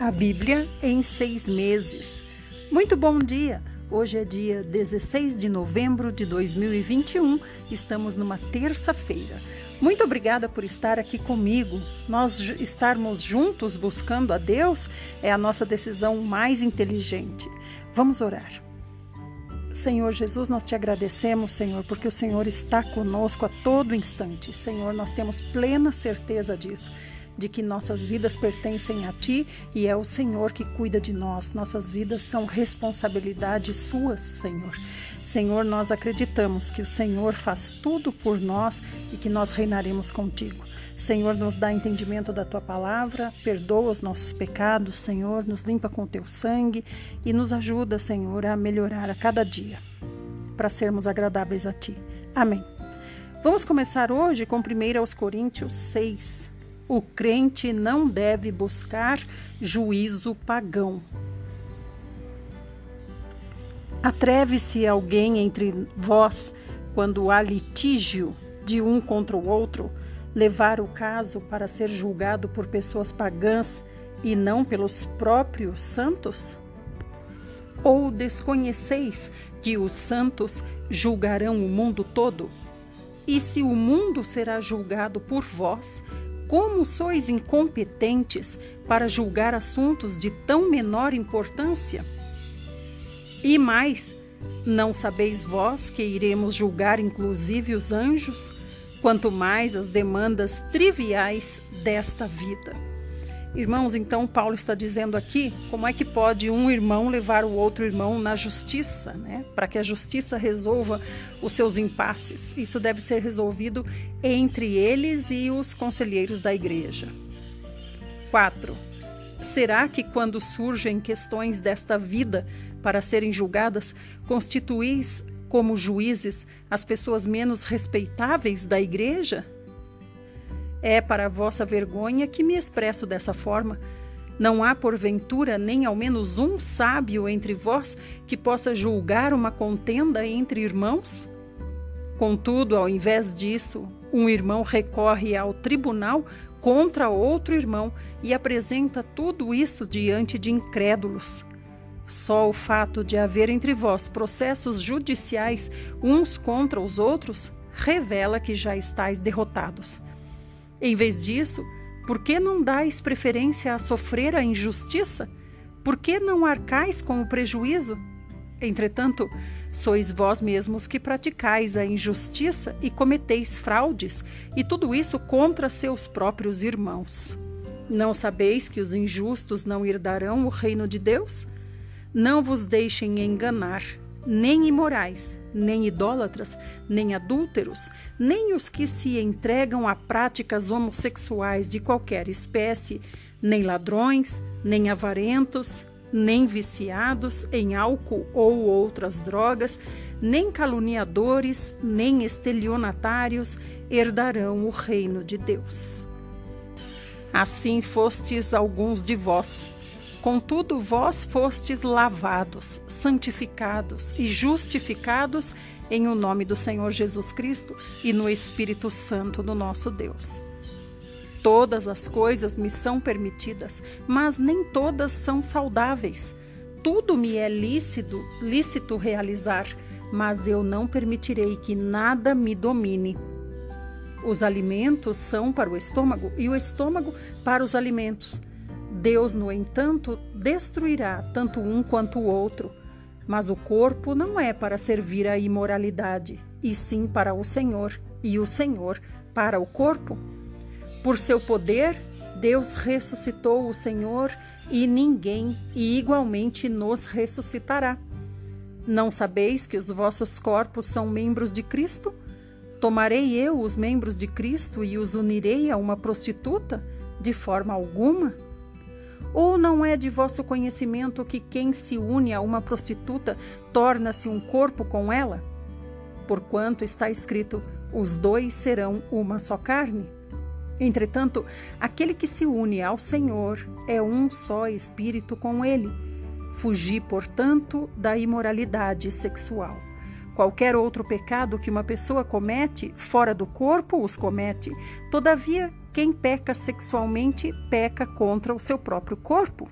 A Bíblia em seis meses. Muito bom dia! Hoje é dia 16 de novembro de 2021, estamos numa terça-feira. Muito obrigada por estar aqui comigo. Nós estarmos juntos buscando a Deus é a nossa decisão mais inteligente. Vamos orar. Senhor Jesus, nós te agradecemos, Senhor, porque o Senhor está conosco a todo instante. Senhor, nós temos plena certeza disso de que nossas vidas pertencem a Ti e é o Senhor que cuida de nós. Nossas vidas são responsabilidade suas, Senhor. Senhor, nós acreditamos que o Senhor faz tudo por nós e que nós reinaremos contigo. Senhor, nos dá entendimento da tua palavra, perdoa os nossos pecados, Senhor, nos limpa com teu sangue e nos ajuda, Senhor, a melhorar a cada dia para sermos agradáveis a ti. Amém. Vamos começar hoje com 1 Coríntios 6, o crente não deve buscar juízo pagão. Atreve-se alguém entre vós, quando há litígio de um contra o outro, levar o caso para ser julgado por pessoas pagãs e não pelos próprios santos? Ou desconheceis que os santos julgarão o mundo todo? E se o mundo será julgado por vós, como sois incompetentes para julgar assuntos de tão menor importância? E mais, não sabeis vós que iremos julgar inclusive os anjos, quanto mais as demandas triviais desta vida? Irmãos, então Paulo está dizendo aqui como é que pode um irmão levar o outro irmão na justiça, né? Para que a justiça resolva os seus impasses. Isso deve ser resolvido entre eles e os conselheiros da igreja. 4. Será que quando surgem questões desta vida para serem julgadas, constituís como juízes as pessoas menos respeitáveis da igreja? É para vossa vergonha que me expresso dessa forma. Não há, porventura, nem ao menos um sábio entre vós que possa julgar uma contenda entre irmãos? Contudo, ao invés disso, um irmão recorre ao tribunal contra outro irmão e apresenta tudo isso diante de incrédulos. Só o fato de haver entre vós processos judiciais uns contra os outros revela que já estáis derrotados. Em vez disso, por que não dais preferência a sofrer a injustiça? Por que não arcais com o prejuízo? Entretanto, sois vós mesmos que praticais a injustiça e cometeis fraudes, e tudo isso contra seus próprios irmãos. Não sabeis que os injustos não herdarão o reino de Deus? Não vos deixem enganar nem imorais, nem idólatras, nem adúlteros, nem os que se entregam a práticas homossexuais de qualquer espécie, nem ladrões, nem avarentos, nem viciados em álcool ou outras drogas, nem caluniadores, nem estelionatários herdarão o reino de Deus. Assim fostes alguns de vós Contudo, vós fostes lavados, santificados e justificados em o nome do Senhor Jesus Cristo e no Espírito Santo do nosso Deus. Todas as coisas me são permitidas, mas nem todas são saudáveis. Tudo me é lícito, lícito realizar, mas eu não permitirei que nada me domine. Os alimentos são para o estômago e o estômago para os alimentos Deus, no entanto, destruirá tanto um quanto o outro. Mas o corpo não é para servir à imoralidade, e sim para o Senhor, e o Senhor para o corpo. Por seu poder, Deus ressuscitou o Senhor e ninguém e igualmente nos ressuscitará. Não sabeis que os vossos corpos são membros de Cristo? Tomarei eu os membros de Cristo e os unirei a uma prostituta? De forma alguma. Ou não é de vosso conhecimento que quem se une a uma prostituta torna-se um corpo com ela? Porquanto está escrito: os dois serão uma só carne. Entretanto, aquele que se une ao Senhor é um só espírito com ele. Fugi, portanto, da imoralidade sexual. Qualquer outro pecado que uma pessoa comete fora do corpo os comete. Todavia, quem peca sexualmente peca contra o seu próprio corpo.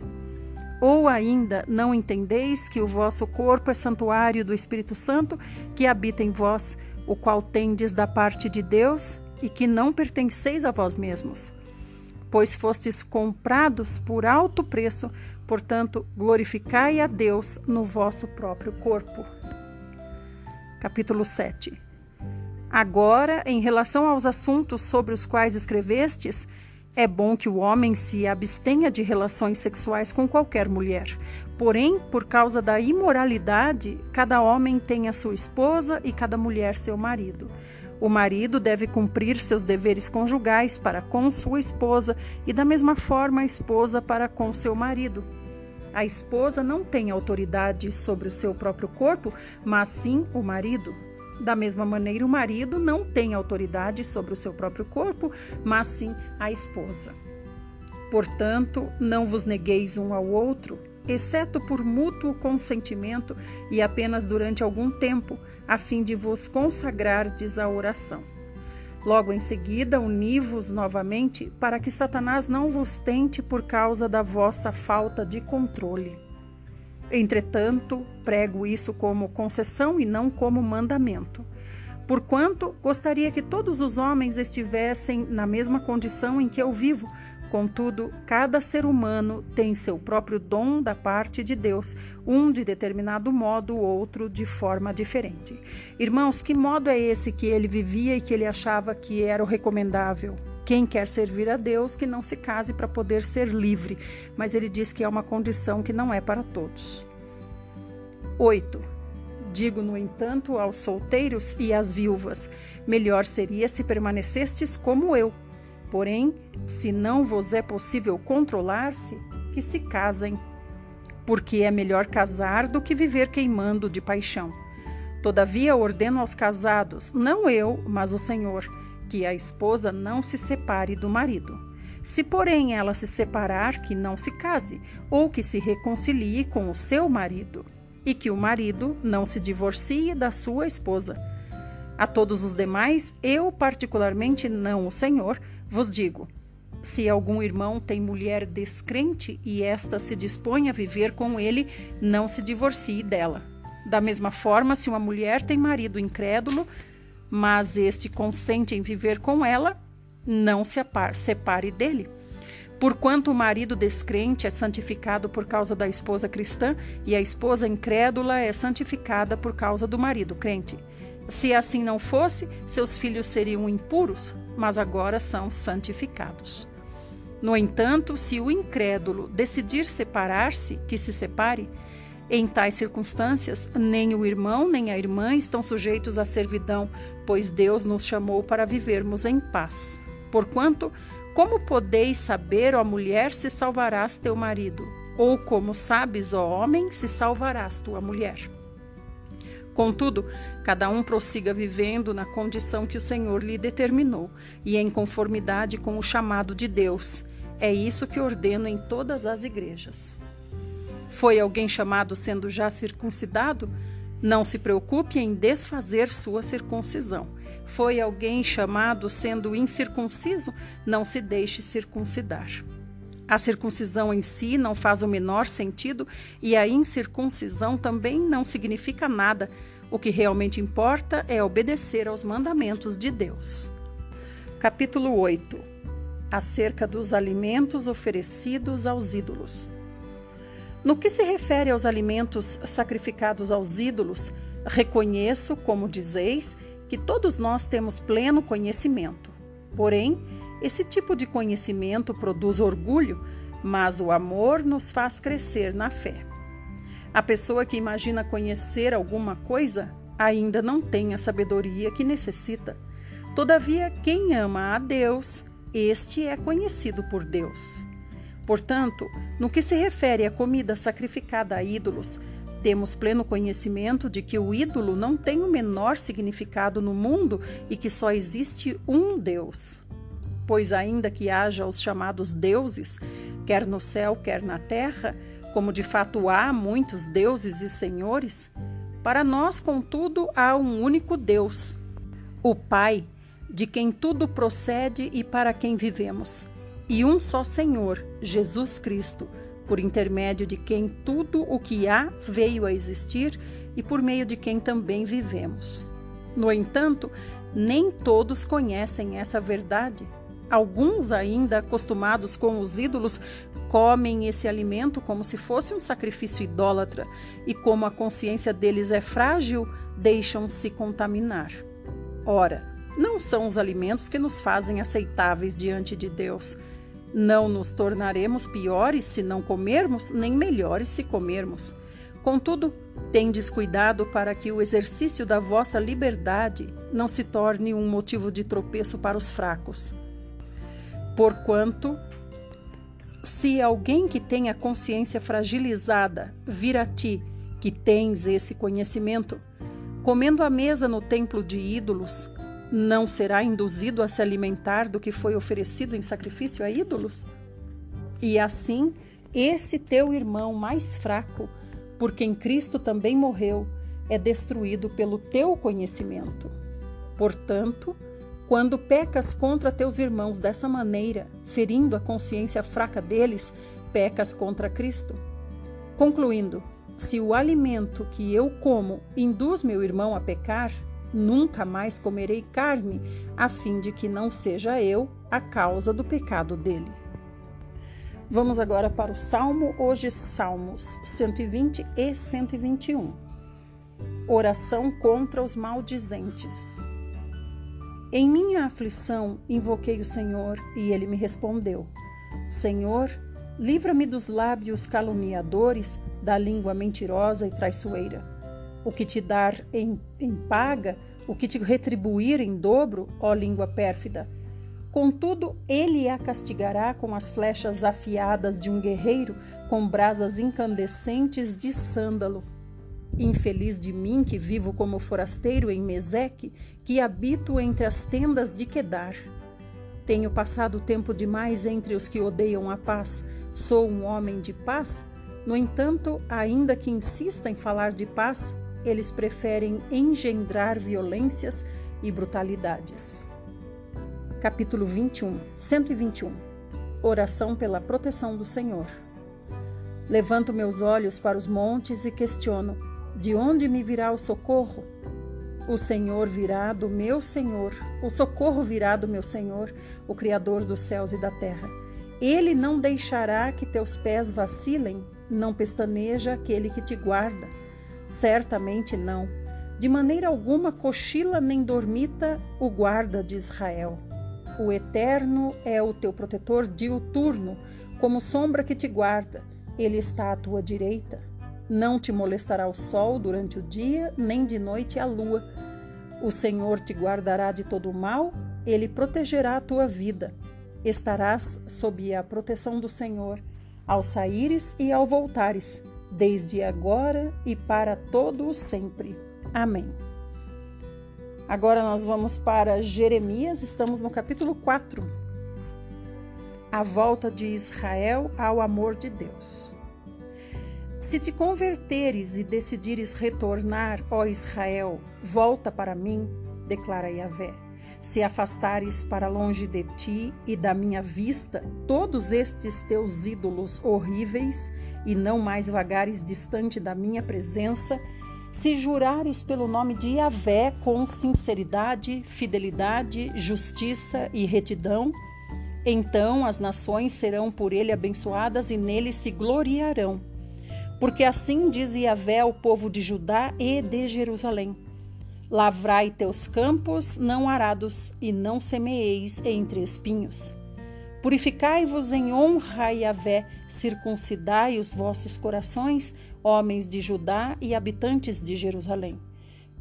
Ou ainda não entendeis que o vosso corpo é santuário do Espírito Santo que habita em vós, o qual tendes da parte de Deus e que não pertenceis a vós mesmos? Pois fostes comprados por alto preço, portanto, glorificai a Deus no vosso próprio corpo. Capítulo 7 Agora, em relação aos assuntos sobre os quais escrevestes, é bom que o homem se abstenha de relações sexuais com qualquer mulher. Porém, por causa da imoralidade, cada homem tem a sua esposa e cada mulher seu marido. O marido deve cumprir seus deveres conjugais para com sua esposa e, da mesma forma, a esposa para com seu marido. A esposa não tem autoridade sobre o seu próprio corpo, mas sim o marido. Da mesma maneira, o marido não tem autoridade sobre o seu próprio corpo, mas sim a esposa. Portanto, não vos negueis um ao outro, exceto por mútuo consentimento e apenas durante algum tempo, a fim de vos consagrardes à oração. Logo em seguida, uni-vos novamente, para que Satanás não vos tente por causa da vossa falta de controle. Entretanto, prego isso como concessão e não como mandamento. Porquanto gostaria que todos os homens estivessem na mesma condição em que eu vivo. Contudo, cada ser humano tem seu próprio dom da parte de Deus, um de determinado modo, outro de forma diferente. Irmãos, que modo é esse que ele vivia e que ele achava que era o recomendável? Quem quer servir a Deus, que não se case para poder ser livre, mas ele diz que é uma condição que não é para todos. 8. Digo, no entanto, aos solteiros e às viúvas: melhor seria se permanecestes como eu. Porém, se não vos é possível controlar-se, que se casem, porque é melhor casar do que viver queimando de paixão. Todavia, ordeno aos casados, não eu, mas o Senhor que a esposa não se separe do marido. Se, porém, ela se separar, que não se case, ou que se reconcilie com o seu marido, e que o marido não se divorcie da sua esposa. A todos os demais, eu, particularmente não o Senhor, vos digo: se algum irmão tem mulher descrente e esta se dispõe a viver com ele, não se divorcie dela. Da mesma forma, se uma mulher tem marido incrédulo, mas este consente em viver com ela, não se separe dele. Porquanto o marido descrente é santificado por causa da esposa cristã e a esposa incrédula é santificada por causa do marido crente. Se assim não fosse, seus filhos seriam impuros, mas agora são santificados. No entanto, se o incrédulo decidir separar-se, que se separe, em tais circunstâncias, nem o irmão nem a irmã estão sujeitos à servidão, pois Deus nos chamou para vivermos em paz. Porquanto, como podeis saber, ó mulher, se salvarás teu marido? Ou como sabes, ó homem, se salvarás tua mulher? Contudo, cada um prossiga vivendo na condição que o Senhor lhe determinou e em conformidade com o chamado de Deus. É isso que ordeno em todas as igrejas. Foi alguém chamado sendo já circuncidado? Não se preocupe em desfazer sua circuncisão. Foi alguém chamado sendo incircunciso? Não se deixe circuncidar. A circuncisão em si não faz o menor sentido e a incircuncisão também não significa nada. O que realmente importa é obedecer aos mandamentos de Deus. Capítulo 8 Acerca dos alimentos oferecidos aos ídolos. No que se refere aos alimentos sacrificados aos ídolos, reconheço, como dizeis, que todos nós temos pleno conhecimento. Porém, esse tipo de conhecimento produz orgulho, mas o amor nos faz crescer na fé. A pessoa que imagina conhecer alguma coisa ainda não tem a sabedoria que necessita. Todavia, quem ama a Deus, este é conhecido por Deus. Portanto, no que se refere à comida sacrificada a ídolos, temos pleno conhecimento de que o ídolo não tem o menor significado no mundo e que só existe um Deus. Pois, ainda que haja os chamados deuses, quer no céu, quer na terra, como de fato há muitos deuses e senhores, para nós, contudo, há um único Deus, o Pai de quem tudo procede e para quem vivemos, e um só Senhor, Jesus Cristo, por intermédio de quem tudo o que há veio a existir e por meio de quem também vivemos. No entanto, nem todos conhecem essa verdade. Alguns, ainda acostumados com os ídolos, comem esse alimento como se fosse um sacrifício idólatra e, como a consciência deles é frágil, deixam-se contaminar. Ora, não são os alimentos que nos fazem aceitáveis diante de Deus. Não nos tornaremos piores se não comermos, nem melhores se comermos. Contudo, tendes cuidado para que o exercício da vossa liberdade não se torne um motivo de tropeço para os fracos. Porquanto, se alguém que tem a consciência fragilizada vir a ti, que tens esse conhecimento, comendo à mesa no templo de ídolos, não será induzido a se alimentar do que foi oferecido em sacrifício a ídolos? E assim, esse teu irmão mais fraco, por quem Cristo também morreu, é destruído pelo teu conhecimento. Portanto, quando pecas contra teus irmãos dessa maneira, ferindo a consciência fraca deles, pecas contra Cristo. Concluindo, se o alimento que eu como induz meu irmão a pecar, nunca mais comerei carne, a fim de que não seja eu a causa do pecado dele. Vamos agora para o Salmo, hoje Salmos 120 e 121. Oração contra os maldizentes. Em minha aflição invoquei o Senhor e ele me respondeu: Senhor, livra-me dos lábios caluniadores, da língua mentirosa e traiçoeira. O que te dar em, em paga, o que te retribuir em dobro, ó língua pérfida. Contudo, ele a castigará com as flechas afiadas de um guerreiro, com brasas incandescentes de sândalo. Infeliz de mim que vivo como forasteiro em Meseque, que habito entre as tendas de Quedar. Tenho passado tempo demais entre os que odeiam a paz. Sou um homem de paz. No entanto, ainda que insista em falar de paz, eles preferem engendrar violências e brutalidades. Capítulo 21, 121 Oração pela proteção do Senhor. Levanto meus olhos para os montes e questiono: de onde me virá o socorro? O Senhor virá do meu Senhor, o socorro virá do meu Senhor, o Criador dos céus e da terra. Ele não deixará que teus pés vacilem, não pestaneja aquele que te guarda. Certamente não. De maneira alguma cochila nem dormita o guarda de Israel. O Eterno é o teu protetor diuturno, como sombra que te guarda. Ele está à tua direita. Não te molestará o sol durante o dia, nem de noite a lua. O Senhor te guardará de todo o mal, ele protegerá a tua vida. Estarás sob a proteção do Senhor, ao saíres e ao voltares, desde agora e para todo o sempre. Amém. Agora nós vamos para Jeremias, estamos no capítulo 4. A volta de Israel ao amor de Deus. Se te converteres e decidires retornar, ó Israel, volta para mim, declara Yahvé. Se afastares para longe de ti e da minha vista todos estes teus ídolos horríveis, e não mais vagares distante da minha presença, se jurares pelo nome de Yahvé com sinceridade, fidelidade, justiça e retidão, então as nações serão por ele abençoadas e nele se gloriarão. Porque assim diz Yahvé ao povo de Judá e de Jerusalém: Lavrai teus campos não arados, e não semeeis entre espinhos. Purificai-vos em honra a Yahvé, circuncidai os vossos corações, homens de Judá e habitantes de Jerusalém.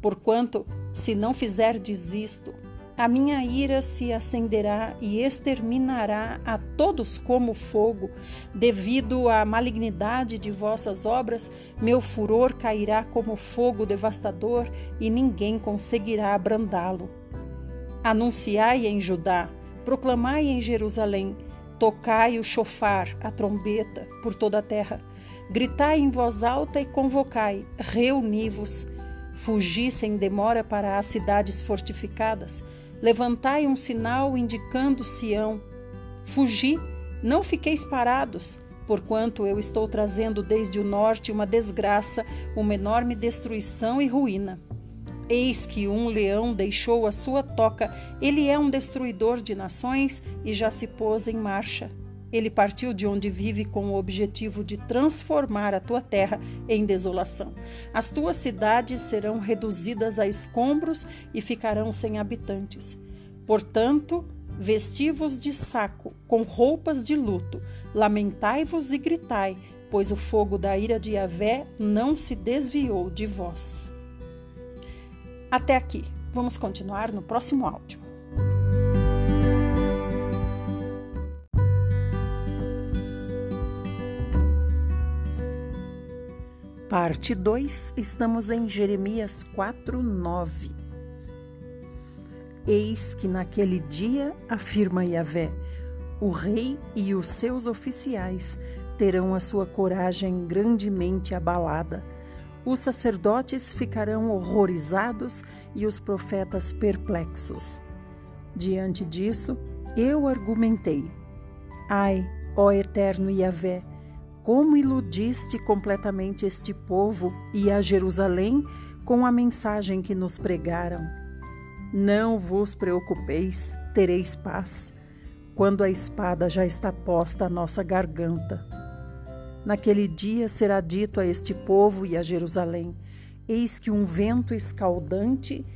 Porquanto, se não fizerdes isto, a minha ira se acenderá e exterminará a todos como fogo. Devido à malignidade de vossas obras, meu furor cairá como fogo devastador e ninguém conseguirá abrandá-lo. Anunciai em Judá, proclamai em Jerusalém, tocai o chofar, a trombeta, por toda a terra. Gritai em voz alta e convocai, reuni-vos. Fugi sem demora para as cidades fortificadas Levantai um sinal indicando Sião. Fugi, não fiqueis parados, porquanto eu estou trazendo desde o norte uma desgraça, uma enorme destruição e ruína. Eis que um leão deixou a sua toca, ele é um destruidor de nações e já se pôs em marcha. Ele partiu de onde vive com o objetivo de transformar a tua terra em desolação. As tuas cidades serão reduzidas a escombros e ficarão sem habitantes. Portanto, vesti-vos de saco, com roupas de luto, lamentai-vos e gritai, pois o fogo da ira de Yahvé não se desviou de vós. Até aqui. Vamos continuar no próximo áudio. Parte 2, estamos em Jeremias 4, 9. Eis que naquele dia, afirma Yahvé, o rei e os seus oficiais terão a sua coragem grandemente abalada. Os sacerdotes ficarão horrorizados e os profetas perplexos. Diante disso, eu argumentei: Ai, ó eterno Yahvé, como iludiste completamente este povo e a Jerusalém com a mensagem que nos pregaram. Não vos preocupeis, tereis paz, quando a espada já está posta à nossa garganta. Naquele dia será dito a este povo e a Jerusalém: Eis que um vento escaldante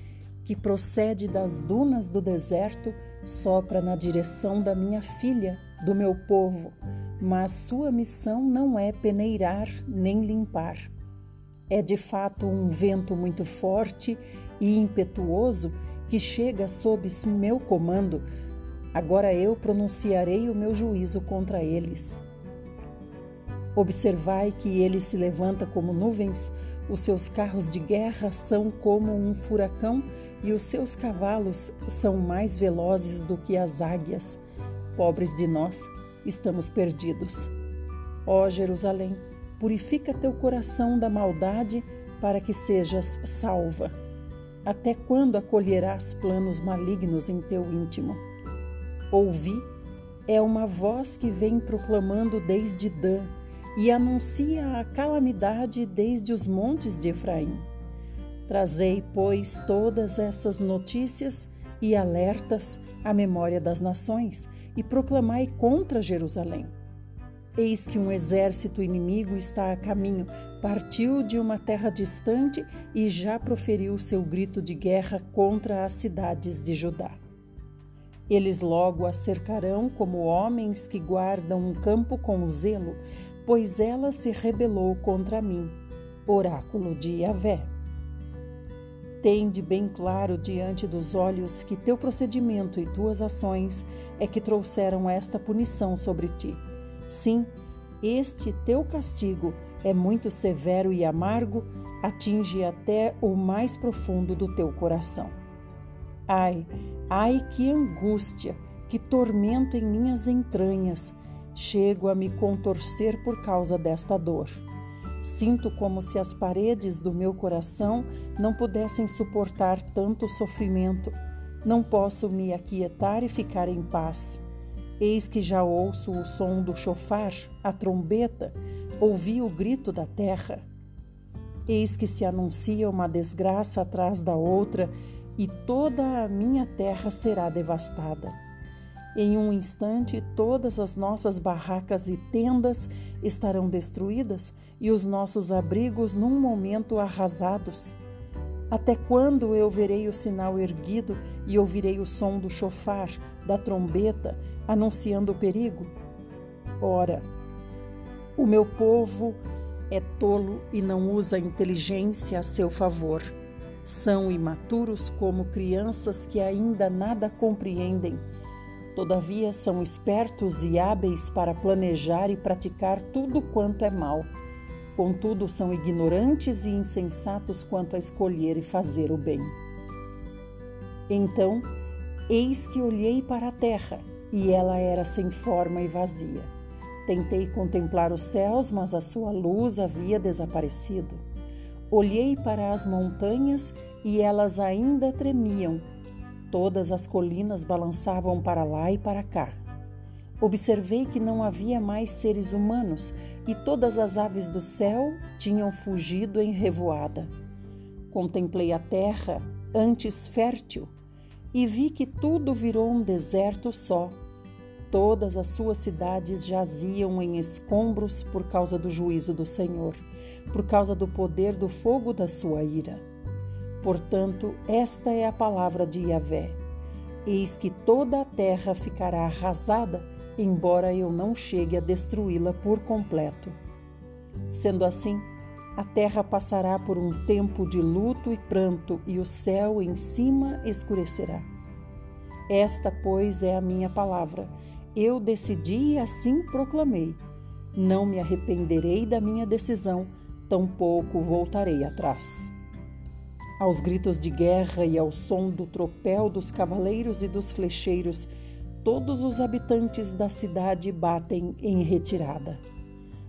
que procede das dunas do deserto sopra na direção da minha filha, do meu povo, mas sua missão não é peneirar nem limpar. É de fato um vento muito forte e impetuoso que chega sob meu comando. Agora eu pronunciarei o meu juízo contra eles. Observai que ele se levanta como nuvens, os seus carros de guerra são como um furacão e os seus cavalos são mais velozes do que as águias. Pobres de nós, estamos perdidos. Ó Jerusalém, purifica teu coração da maldade para que sejas salva. Até quando acolherás planos malignos em teu íntimo? Ouvi, é uma voz que vem proclamando desde Dan e anuncia a calamidade desde os montes de Efraim. Trazei, pois, todas essas notícias e alertas à memória das nações e proclamai contra Jerusalém. Eis que um exército inimigo está a caminho, partiu de uma terra distante e já proferiu seu grito de guerra contra as cidades de Judá. Eles logo a cercarão como homens que guardam um campo com zelo, pois ela se rebelou contra mim. Oráculo de Yahvé. Tende bem claro diante dos olhos que teu procedimento e tuas ações é que trouxeram esta punição sobre ti. Sim, este teu castigo é muito severo e amargo, atinge até o mais profundo do teu coração. Ai, ai, que angústia, que tormento em minhas entranhas, chego a me contorcer por causa desta dor. Sinto como se as paredes do meu coração não pudessem suportar tanto sofrimento. Não posso me aquietar e ficar em paz. Eis que já ouço o som do chofar, a trombeta, ouvi o grito da terra. Eis que se anuncia uma desgraça atrás da outra e toda a minha terra será devastada. Em um instante, todas as nossas barracas e tendas estarão destruídas e os nossos abrigos num momento arrasados. Até quando eu verei o sinal erguido e ouvirei o som do chofar, da trombeta, anunciando o perigo? Ora, o meu povo é tolo e não usa a inteligência a seu favor. São imaturos como crianças que ainda nada compreendem Todavia são espertos e hábeis para planejar e praticar tudo quanto é mal. Contudo, são ignorantes e insensatos quanto a escolher e fazer o bem. Então, eis que olhei para a terra, e ela era sem forma e vazia. Tentei contemplar os céus, mas a sua luz havia desaparecido. Olhei para as montanhas e elas ainda tremiam Todas as colinas balançavam para lá e para cá. Observei que não havia mais seres humanos e todas as aves do céu tinham fugido em revoada. Contemplei a terra, antes fértil, e vi que tudo virou um deserto só. Todas as suas cidades jaziam em escombros por causa do juízo do Senhor, por causa do poder do fogo da sua ira. Portanto, esta é a palavra de Yahvé: Eis que toda a terra ficará arrasada, embora eu não chegue a destruí-la por completo. Sendo assim, a terra passará por um tempo de luto e pranto, e o céu em cima escurecerá. Esta, pois, é a minha palavra. Eu decidi e assim proclamei. Não me arrependerei da minha decisão, tampouco voltarei atrás. Aos gritos de guerra e ao som do tropel dos cavaleiros e dos flecheiros, todos os habitantes da cidade batem em retirada.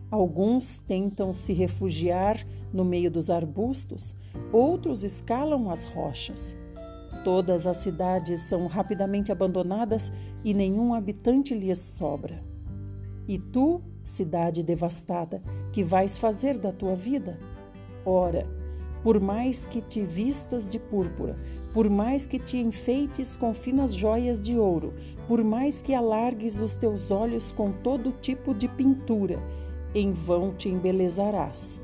Alguns tentam se refugiar no meio dos arbustos, outros escalam as rochas. Todas as cidades são rapidamente abandonadas e nenhum habitante lhes sobra. E tu, cidade devastada, que vais fazer da tua vida? Ora, por mais que te vistas de púrpura, por mais que te enfeites com finas joias de ouro, por mais que alargues os teus olhos com todo tipo de pintura, em vão te embelezarás,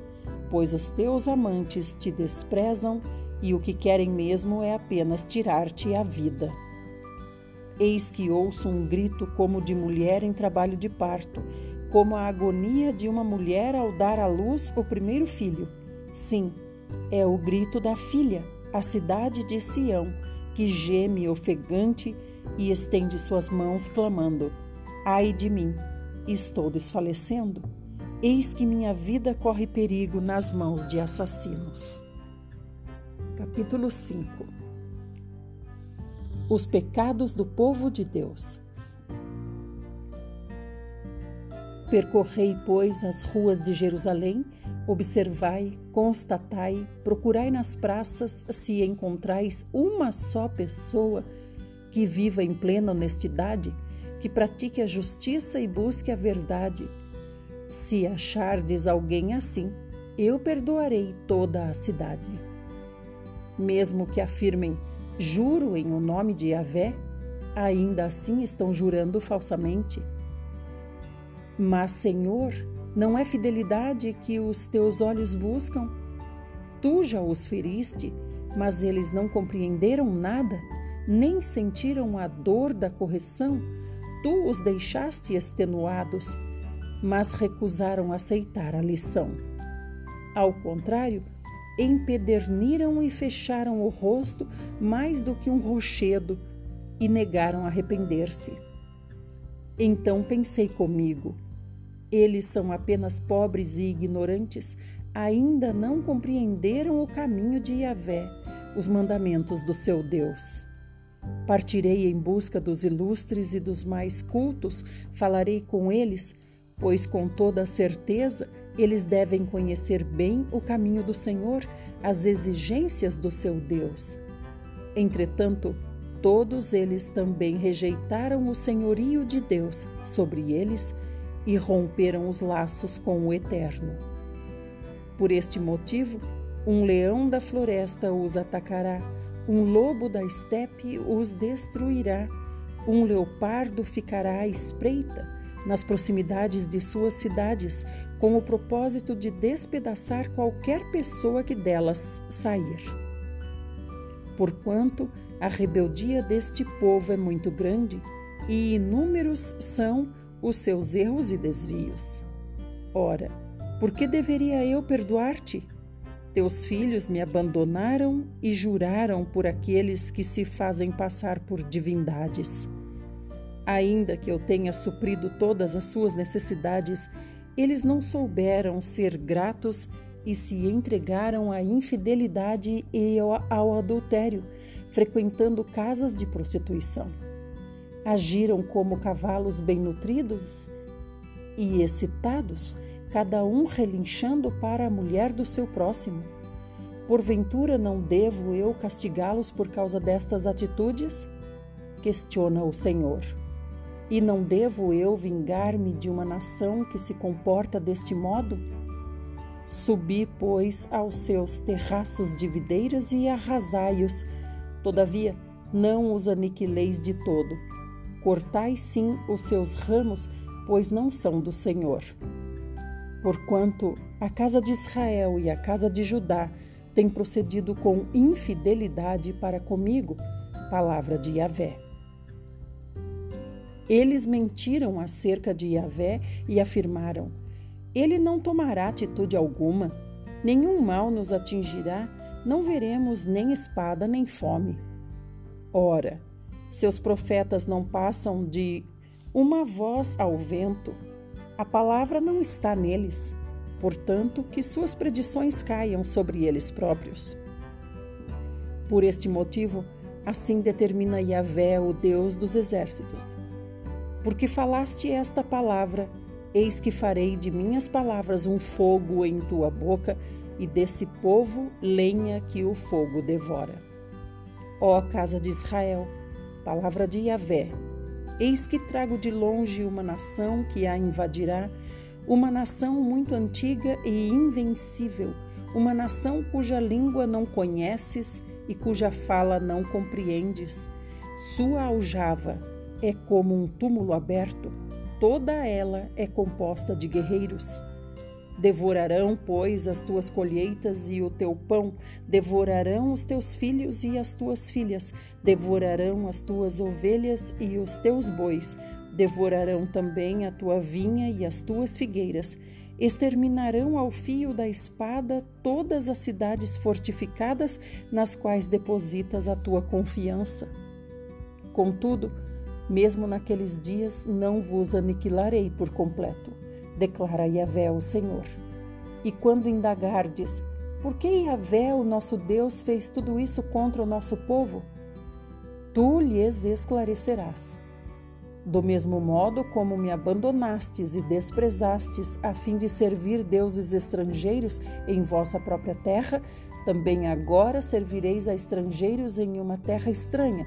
pois os teus amantes te desprezam e o que querem mesmo é apenas tirar-te a vida. Eis que ouço um grito como de mulher em trabalho de parto, como a agonia de uma mulher ao dar à luz o primeiro filho. Sim, é o grito da filha, a cidade de Sião, que geme ofegante e estende suas mãos, clamando: Ai de mim, estou desfalecendo. Eis que minha vida corre perigo nas mãos de assassinos. Capítulo 5 Os pecados do povo de Deus. Percorrei, pois, as ruas de Jerusalém, observai, constatai, procurai nas praças se encontrais uma só pessoa que viva em plena honestidade, que pratique a justiça e busque a verdade se achardes alguém assim, eu perdoarei toda a cidade. Mesmo que afirmem, juro em o nome de Yahvé, ainda assim estão jurando falsamente. Mas, Senhor, não é fidelidade que os teus olhos buscam? Tu já os feriste, mas eles não compreenderam nada, nem sentiram a dor da correção. Tu os deixaste extenuados mas recusaram aceitar a lição. Ao contrário, empederniram e fecharam o rosto mais do que um rochedo e negaram arrepender-se. Então pensei comigo: eles são apenas pobres e ignorantes, ainda não compreenderam o caminho de Yahvé, os mandamentos do seu Deus. Partirei em busca dos ilustres e dos mais cultos, falarei com eles pois com toda certeza eles devem conhecer bem o caminho do Senhor, as exigências do seu Deus. Entretanto, todos eles também rejeitaram o senhorio de Deus sobre eles e romperam os laços com o Eterno. Por este motivo, um leão da floresta os atacará, um lobo da estepe os destruirá, um leopardo ficará à espreita nas proximidades de suas cidades, com o propósito de despedaçar qualquer pessoa que delas sair. Porquanto a rebeldia deste povo é muito grande e inúmeros são os seus erros e desvios. Ora, por que deveria eu perdoar-te? Teus filhos me abandonaram e juraram por aqueles que se fazem passar por divindades. Ainda que eu tenha suprido todas as suas necessidades, eles não souberam ser gratos e se entregaram à infidelidade e ao adultério, frequentando casas de prostituição. Agiram como cavalos bem nutridos e excitados, cada um relinchando para a mulher do seu próximo. Porventura não devo eu castigá-los por causa destas atitudes? Questiona o Senhor. E não devo eu vingar-me de uma nação que se comporta deste modo? Subi, pois, aos seus terraços de videiras e arrasai-os. Todavia, não os aniquileis de todo. Cortai sim os seus ramos, pois não são do Senhor. Porquanto a casa de Israel e a casa de Judá têm procedido com infidelidade para comigo, palavra de Yahvé. Eles mentiram acerca de Yahvé e afirmaram: Ele não tomará atitude alguma, nenhum mal nos atingirá, não veremos nem espada nem fome. Ora, seus profetas não passam de uma voz ao vento, a palavra não está neles, portanto, que suas predições caiam sobre eles próprios. Por este motivo, assim determina Yahvé, o Deus dos exércitos porque falaste esta palavra, eis que farei de minhas palavras um fogo em tua boca e desse povo lenha que o fogo devora. Ó casa de Israel, palavra de Yahvé, eis que trago de longe uma nação que a invadirá, uma nação muito antiga e invencível, uma nação cuja língua não conheces e cuja fala não compreendes. Sua aljava é como um túmulo aberto, toda ela é composta de guerreiros. Devorarão, pois, as tuas colheitas e o teu pão, devorarão os teus filhos e as tuas filhas, devorarão as tuas ovelhas e os teus bois, devorarão também a tua vinha e as tuas figueiras, exterminarão ao fio da espada todas as cidades fortificadas nas quais depositas a tua confiança. Contudo, mesmo naqueles dias não vos aniquilarei por completo, declara Yahvé o Senhor. E quando indagardes, por que Yahvé, o nosso Deus, fez tudo isso contra o nosso povo? Tu lhes esclarecerás. Do mesmo modo como me abandonastes e desprezastes a fim de servir deuses estrangeiros em vossa própria terra, também agora servireis a estrangeiros em uma terra estranha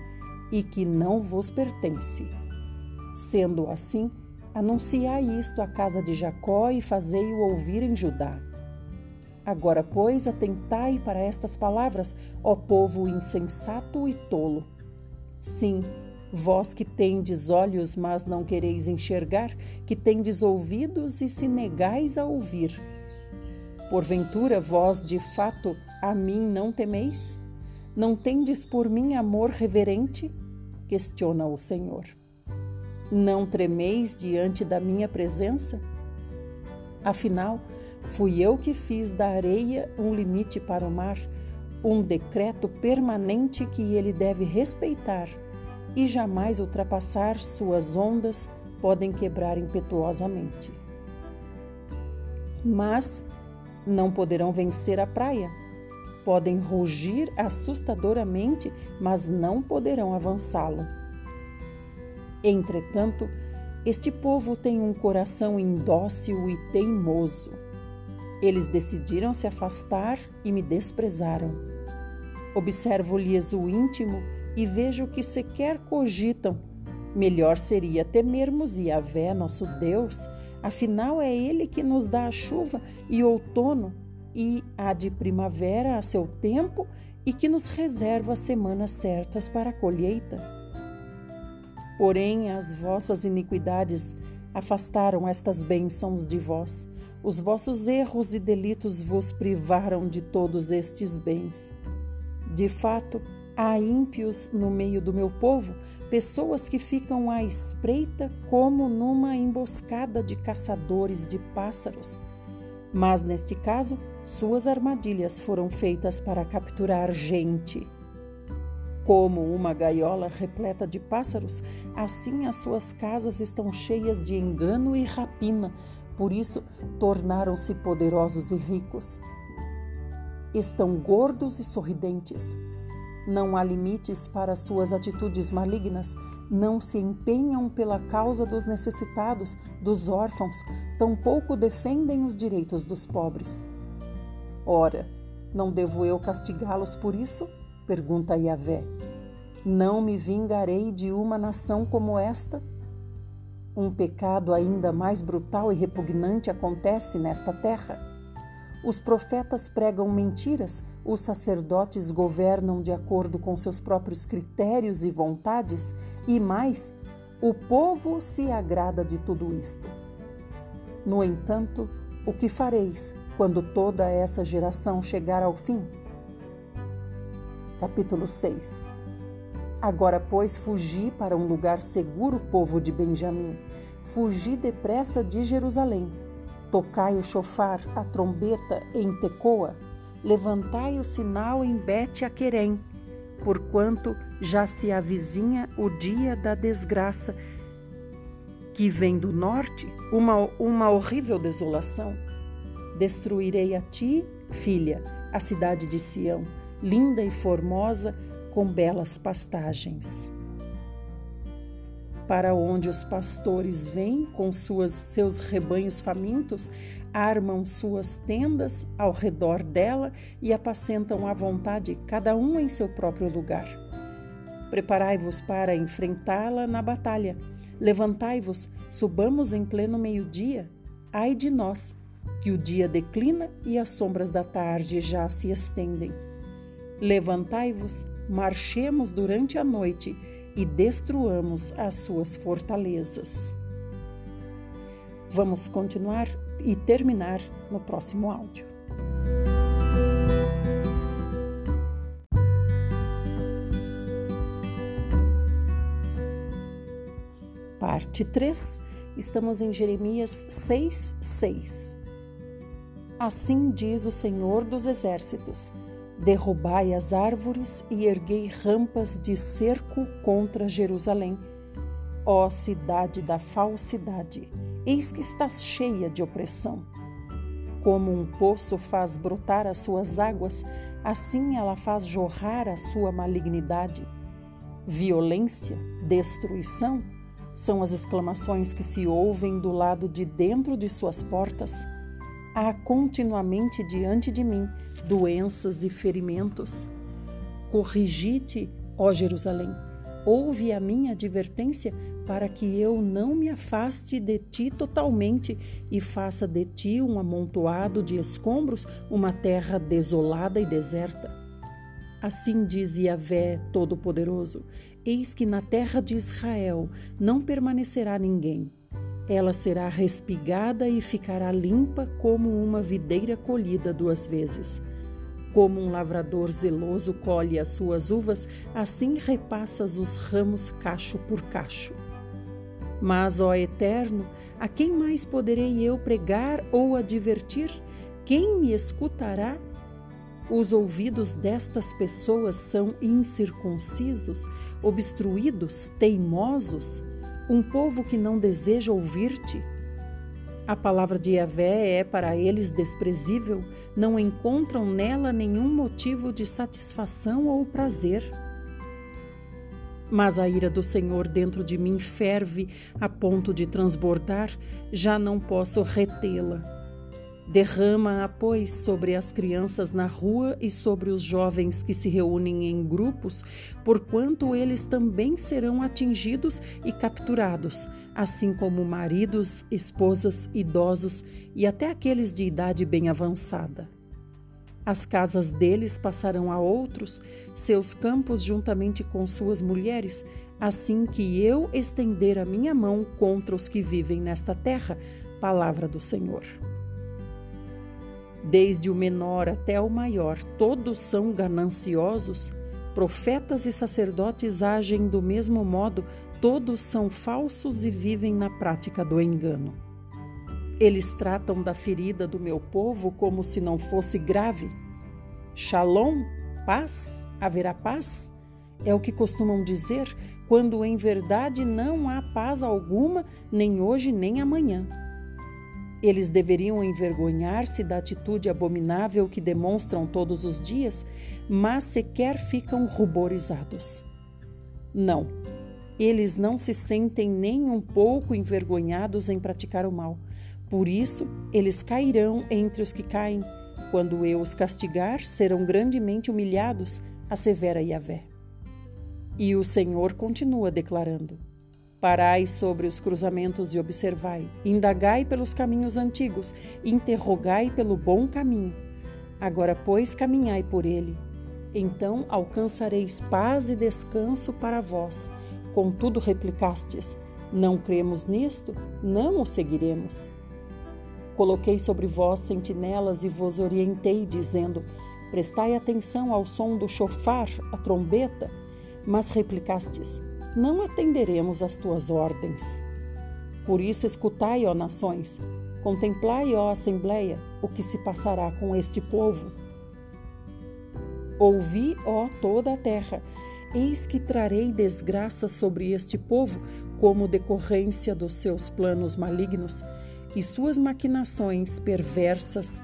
e que não vos pertence. Sendo assim, anunciai isto à casa de Jacó e fazei-o ouvir em Judá. Agora, pois, atentai para estas palavras, ó povo insensato e tolo. Sim, vós que tendes olhos, mas não quereis enxergar, que tendes ouvidos e se negais a ouvir. Porventura, vós de fato a mim não temeis? Não tendes por mim amor reverente? Questiona o Senhor. Não tremeis diante da minha presença? Afinal, fui eu que fiz da areia um limite para o mar, um decreto permanente que ele deve respeitar e jamais ultrapassar suas ondas podem quebrar impetuosamente. Mas não poderão vencer a praia Podem rugir assustadoramente, mas não poderão avançá-lo. Entretanto, este povo tem um coração indócil e teimoso. Eles decidiram se afastar e me desprezaram. Observo-lhes o íntimo e vejo que sequer cogitam. Melhor seria temermos Yahvé, nosso Deus, afinal é Ele que nos dá a chuva e outono e a de primavera a seu tempo e que nos reserva semanas certas para a colheita. Porém, as vossas iniquidades afastaram estas bênçãos de vós. Os vossos erros e delitos vos privaram de todos estes bens. De fato, há ímpios no meio do meu povo, pessoas que ficam à espreita como numa emboscada de caçadores de pássaros mas neste caso, suas armadilhas foram feitas para capturar gente. Como uma gaiola repleta de pássaros, assim as suas casas estão cheias de engano e rapina, por isso tornaram-se poderosos e ricos. Estão gordos e sorridentes. Não há limites para suas atitudes malignas, não se empenham pela causa dos necessitados, dos órfãos, tampouco defendem os direitos dos pobres. Ora, Não devo eu castigá-los por isso? Pergunta Yahvé. Não me vingarei de uma nação como esta? Um pecado ainda mais brutal e repugnante acontece nesta terra. Os profetas pregam mentiras, os sacerdotes governam de acordo com seus próprios critérios e vontades, e mais, o povo se agrada de tudo isto. No entanto, o que fareis quando toda essa geração chegar ao fim? Capítulo 6 Agora, pois, fugi para um lugar seguro, povo de Benjamim. Fugi depressa de Jerusalém. Tocai o chofar, a trombeta em Tecoa. Levantai o sinal em Bet-Aquerem, porquanto já se avizinha o dia da desgraça que vem do norte, uma, uma horrível desolação. Destruirei a ti, filha, a cidade de Sião, linda e formosa, com belas pastagens. Para onde os pastores vêm com suas, seus rebanhos famintos, armam suas tendas ao redor dela e apacentam à vontade, cada um em seu próprio lugar. Preparai-vos para enfrentá-la na batalha. Levantai-vos, subamos em pleno meio-dia. Ai de nós, que o dia declina e as sombras da tarde já se estendem. Levantai-vos, marchemos durante a noite e destruamos as suas fortalezas. Vamos continuar e terminar no próximo áudio. Parte 3, estamos em Jeremias 6, 6. Assim diz o Senhor dos Exércitos: Derrubai as árvores e erguei rampas de cerco contra Jerusalém. Ó cidade da falsidade, eis que estás cheia de opressão. Como um poço faz brotar as suas águas, assim ela faz jorrar a sua malignidade. Violência, destruição, são as exclamações que se ouvem do lado de dentro de suas portas. Há continuamente diante de mim doenças e ferimentos. Corrigi-te, ó Jerusalém, ouve a minha advertência para que eu não me afaste de ti totalmente e faça de ti um amontoado de escombros, uma terra desolada e deserta. Assim diz Yahvé Todo-Poderoso: Eis que na terra de Israel não permanecerá ninguém. Ela será respigada e ficará limpa como uma videira colhida duas vezes. Como um lavrador zeloso colhe as suas uvas, assim repassas os ramos cacho por cacho. Mas, ó Eterno, a quem mais poderei eu pregar ou advertir? Quem me escutará? Os ouvidos destas pessoas são incircuncisos, obstruídos, teimosos, um povo que não deseja ouvir-te. A palavra de Yahvé é para eles desprezível, não encontram nela nenhum motivo de satisfação ou prazer. Mas a ira do Senhor dentro de mim ferve a ponto de transbordar, já não posso retê-la. Derrama-a, pois, sobre as crianças na rua e sobre os jovens que se reúnem em grupos, porquanto eles também serão atingidos e capturados, assim como maridos, esposas, idosos e até aqueles de idade bem avançada. As casas deles passarão a outros, seus campos juntamente com suas mulheres, assim que eu estender a minha mão contra os que vivem nesta terra. Palavra do Senhor. Desde o menor até o maior, todos são gananciosos. Profetas e sacerdotes agem do mesmo modo, todos são falsos e vivem na prática do engano. Eles tratam da ferida do meu povo como se não fosse grave. Shalom, paz, haverá paz? É o que costumam dizer, quando em verdade não há paz alguma, nem hoje nem amanhã. Eles deveriam envergonhar-se da atitude abominável que demonstram todos os dias, mas sequer ficam ruborizados. Não, eles não se sentem nem um pouco envergonhados em praticar o mal. Por isso, eles cairão entre os que caem, Quando eu os castigar, serão grandemente humilhados, assevera Yahvé. E o Senhor continua declarando: Parai sobre os cruzamentos e observai, indagai pelos caminhos antigos, interrogai pelo bom caminho. Agora, pois, caminhai por ele. Então alcançareis paz e descanso para vós. Contudo, replicastes: Não cremos nisto, não o seguiremos. Coloquei sobre vós sentinelas e vos orientei, dizendo: Prestai atenção ao som do chofar, a trombeta. Mas replicastes: Não atenderemos às tuas ordens. Por isso, escutai, ó nações, contemplai, ó Assembleia, o que se passará com este povo. Ouvi, ó toda a terra, eis que trarei desgraça sobre este povo, como decorrência dos seus planos malignos e suas maquinações perversas,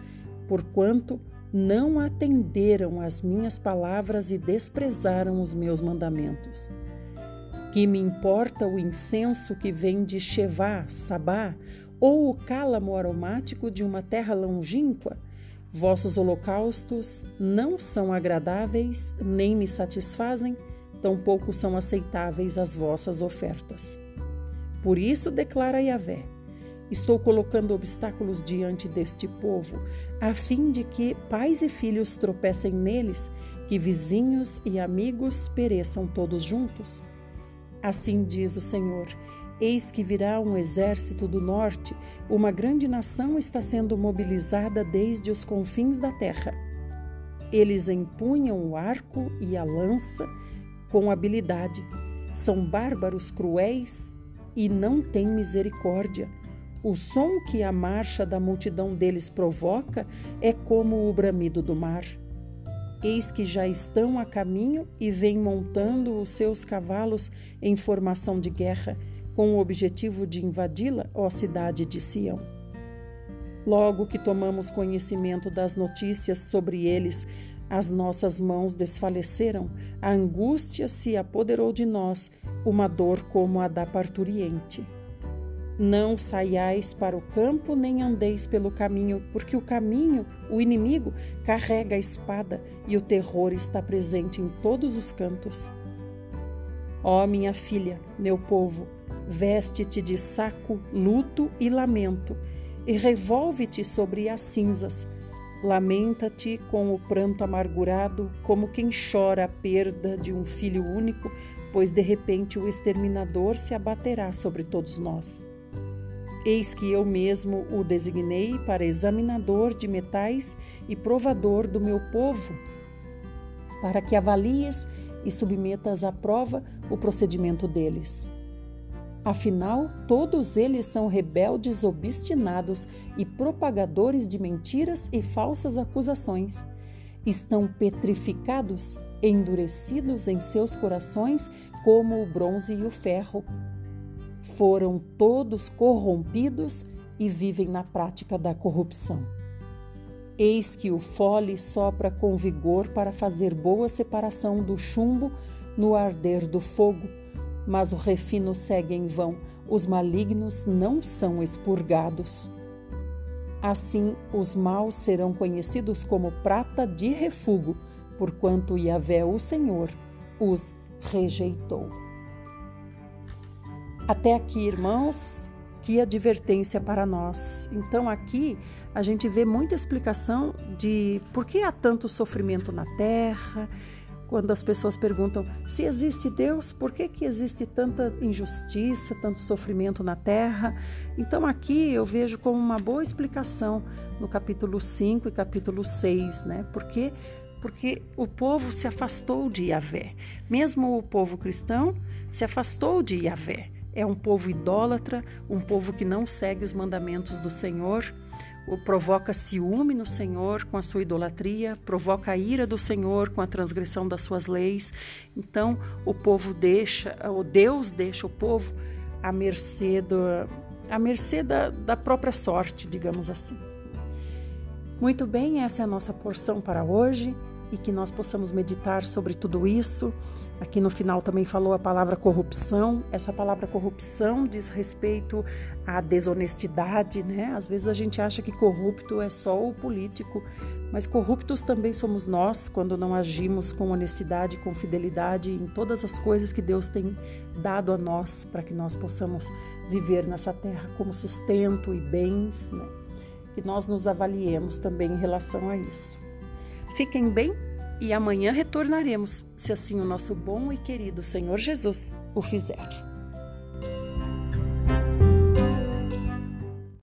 porquanto não atenderam às minhas palavras e desprezaram os meus mandamentos. Que me importa o incenso que vem de Shevá, Sabá, ou o cálamo aromático de uma terra longínqua? Vossos holocaustos não são agradáveis, nem me satisfazem, tampouco são aceitáveis as vossas ofertas. Por isso declara Yahvé: Estou colocando obstáculos diante deste povo, a fim de que pais e filhos tropecem neles, que vizinhos e amigos pereçam todos juntos. Assim diz o Senhor: Eis que virá um exército do norte, uma grande nação está sendo mobilizada desde os confins da terra. Eles empunham o arco e a lança com habilidade. São bárbaros cruéis e não têm misericórdia o som que a marcha da multidão deles provoca é como o bramido do mar. Eis que já estão a caminho e vêm montando os seus cavalos em formação de guerra, com o objetivo de invadi-la, ó cidade de Sião. Logo que tomamos conhecimento das notícias sobre eles, as nossas mãos desfaleceram, a angústia se apoderou de nós, uma dor como a da parturiente. Não saiais para o campo, nem andeis pelo caminho, porque o caminho, o inimigo, carrega a espada e o terror está presente em todos os cantos. Ó minha filha, meu povo, veste-te de saco, luto e lamento, e revolve-te sobre as cinzas. Lamenta-te com o pranto amargurado, como quem chora a perda de um filho único, pois de repente o exterminador se abaterá sobre todos nós. Eis que eu mesmo o designei para examinador de metais e provador do meu povo, para que avalies e submetas à prova o procedimento deles. Afinal, todos eles são rebeldes obstinados e propagadores de mentiras e falsas acusações. Estão petrificados, endurecidos em seus corações como o bronze e o ferro, foram todos corrompidos e vivem na prática da corrupção. Eis que o fole sopra com vigor para fazer boa separação do chumbo no arder do fogo, mas o refino segue em vão, os malignos não são expurgados. Assim, os maus serão conhecidos como prata de refúgio, porquanto Yahvé, o Senhor, os rejeitou. Até aqui, irmãos, que advertência para nós. Então, aqui a gente vê muita explicação de por que há tanto sofrimento na terra. Quando as pessoas perguntam se existe Deus, por que, que existe tanta injustiça, tanto sofrimento na terra? Então, aqui eu vejo como uma boa explicação no capítulo 5 e capítulo 6, né? Porque porque o povo se afastou de Yahvé. Mesmo o povo cristão se afastou de Yahvé é um povo idólatra, um povo que não segue os mandamentos do Senhor, provoca ciúme no Senhor com a sua idolatria, provoca a ira do Senhor com a transgressão das suas leis. Então, o povo deixa, o Deus deixa o povo à mercê, do, à mercê da, da própria sorte, digamos assim. Muito bem, essa é a nossa porção para hoje. e que nós possamos meditar sobre tudo isso. Aqui no final também falou a palavra corrupção. Essa palavra corrupção diz respeito à desonestidade, né? Às vezes a gente acha que corrupto é só o político, mas corruptos também somos nós quando não agimos com honestidade, com fidelidade em todas as coisas que Deus tem dado a nós para que nós possamos viver nessa terra como sustento e bens, né? Que nós nos avaliemos também em relação a isso. Fiquem bem e amanhã retornaremos, se assim o nosso bom e querido Senhor Jesus o fizer.